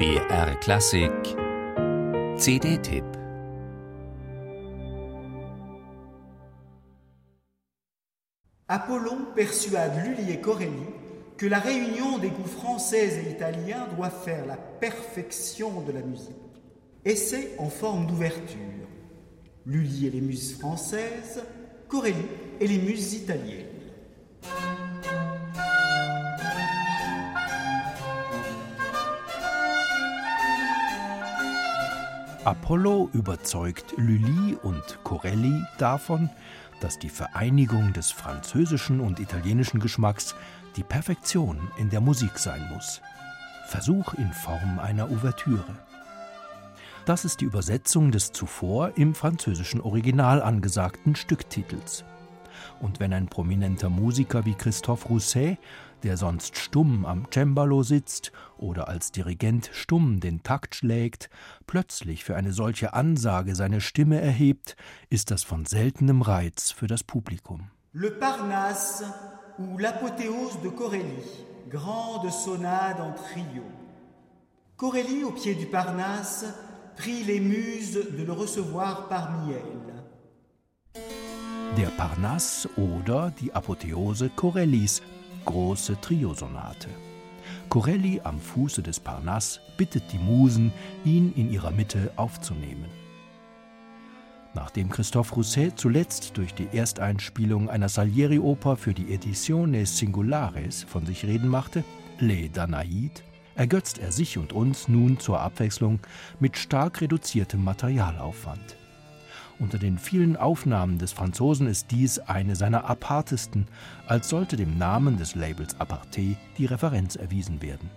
BR Klassik CD-Tipp Apollon persuade Lully et Corelli que la réunion des goûts français et italiens doit faire la perfection de la musique. Essai en forme d'ouverture. Lully et les muses françaises, Corelli et les muses italiennes. Apollo überzeugt Lully und Corelli davon, dass die Vereinigung des französischen und italienischen Geschmacks die Perfektion in der Musik sein muss. Versuch in Form einer Ouvertüre. Das ist die Übersetzung des zuvor im französischen Original angesagten Stücktitels. Und wenn ein prominenter Musiker wie Christophe Rousset, der sonst stumm am Cembalo sitzt oder als Dirigent stumm den Takt schlägt, plötzlich für eine solche Ansage seine Stimme erhebt, ist das von seltenem Reiz für das Publikum. Le Parnasse ou l'apothéose de Corelli, grande sonade en trio. Corelli, au pied du Parnasse, prie les muses de le recevoir parmi elles. Der Parnasse oder die Apotheose Corellis, große Triosonate. Corelli am Fuße des Parnasse bittet die Musen, ihn in ihrer Mitte aufzunehmen. Nachdem Christophe Rousset zuletzt durch die Ersteinspielung einer Salieri-Oper für die Edizione Singulares von sich reden machte, Les Danaïdes, ergötzt er sich und uns nun zur Abwechslung mit stark reduziertem Materialaufwand. Unter den vielen Aufnahmen des Franzosen ist dies eine seiner apartesten, als sollte dem Namen des Labels Aparté die Referenz erwiesen werden.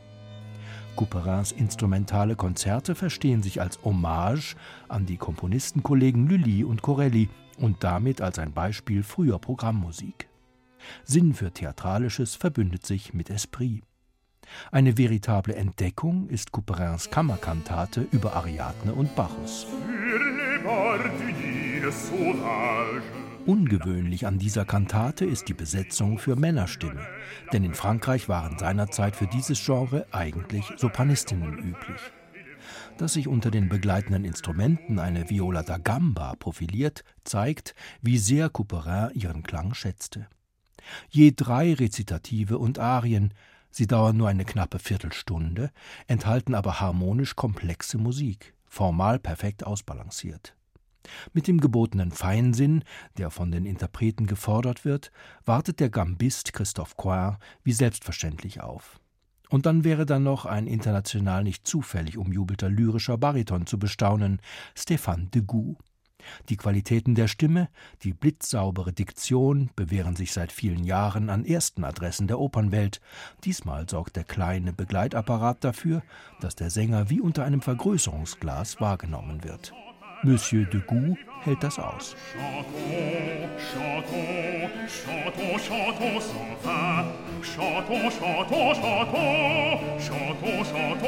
Couperins instrumentale Konzerte verstehen sich als Hommage an die Komponistenkollegen Lully und Corelli und damit als ein Beispiel früher Programmmusik. Sinn für Theatralisches verbündet sich mit Esprit. Eine veritable Entdeckung ist Couperins Kammerkantate über Ariadne und Bacchus. Ungewöhnlich an dieser Kantate ist die Besetzung für Männerstimme, denn in Frankreich waren seinerzeit für dieses Genre eigentlich Sopranistinnen üblich. Dass sich unter den begleitenden Instrumenten eine Viola da Gamba profiliert, zeigt, wie sehr Couperin ihren Klang schätzte. Je drei Rezitative und Arien, Sie dauern nur eine knappe Viertelstunde, enthalten aber harmonisch komplexe Musik, formal perfekt ausbalanciert. Mit dem gebotenen Feinsinn, der von den Interpreten gefordert wird, wartet der Gambist Christophe Coin wie selbstverständlich auf. Und dann wäre da noch ein international nicht zufällig umjubelter lyrischer Bariton zu bestaunen, Stéphane Degout. Die Qualitäten der Stimme, die blitzsaubere Diktion bewähren sich seit vielen Jahren an ersten Adressen der Opernwelt. Diesmal sorgt der kleine Begleitapparat dafür, dass der Sänger wie unter einem Vergrößerungsglas wahrgenommen wird. Monsieur de Gout hält das aus.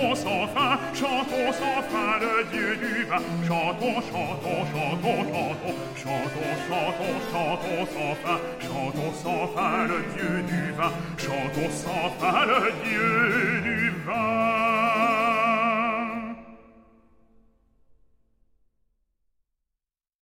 chantons sans fin, chantons sans fin le Dieu du vin. Chantons, chantons, chantons, chantons, chantons, chantons, chantons sans fin, chantons sans fin le Dieu du vin. Chantons sans fin le Dieu du vin.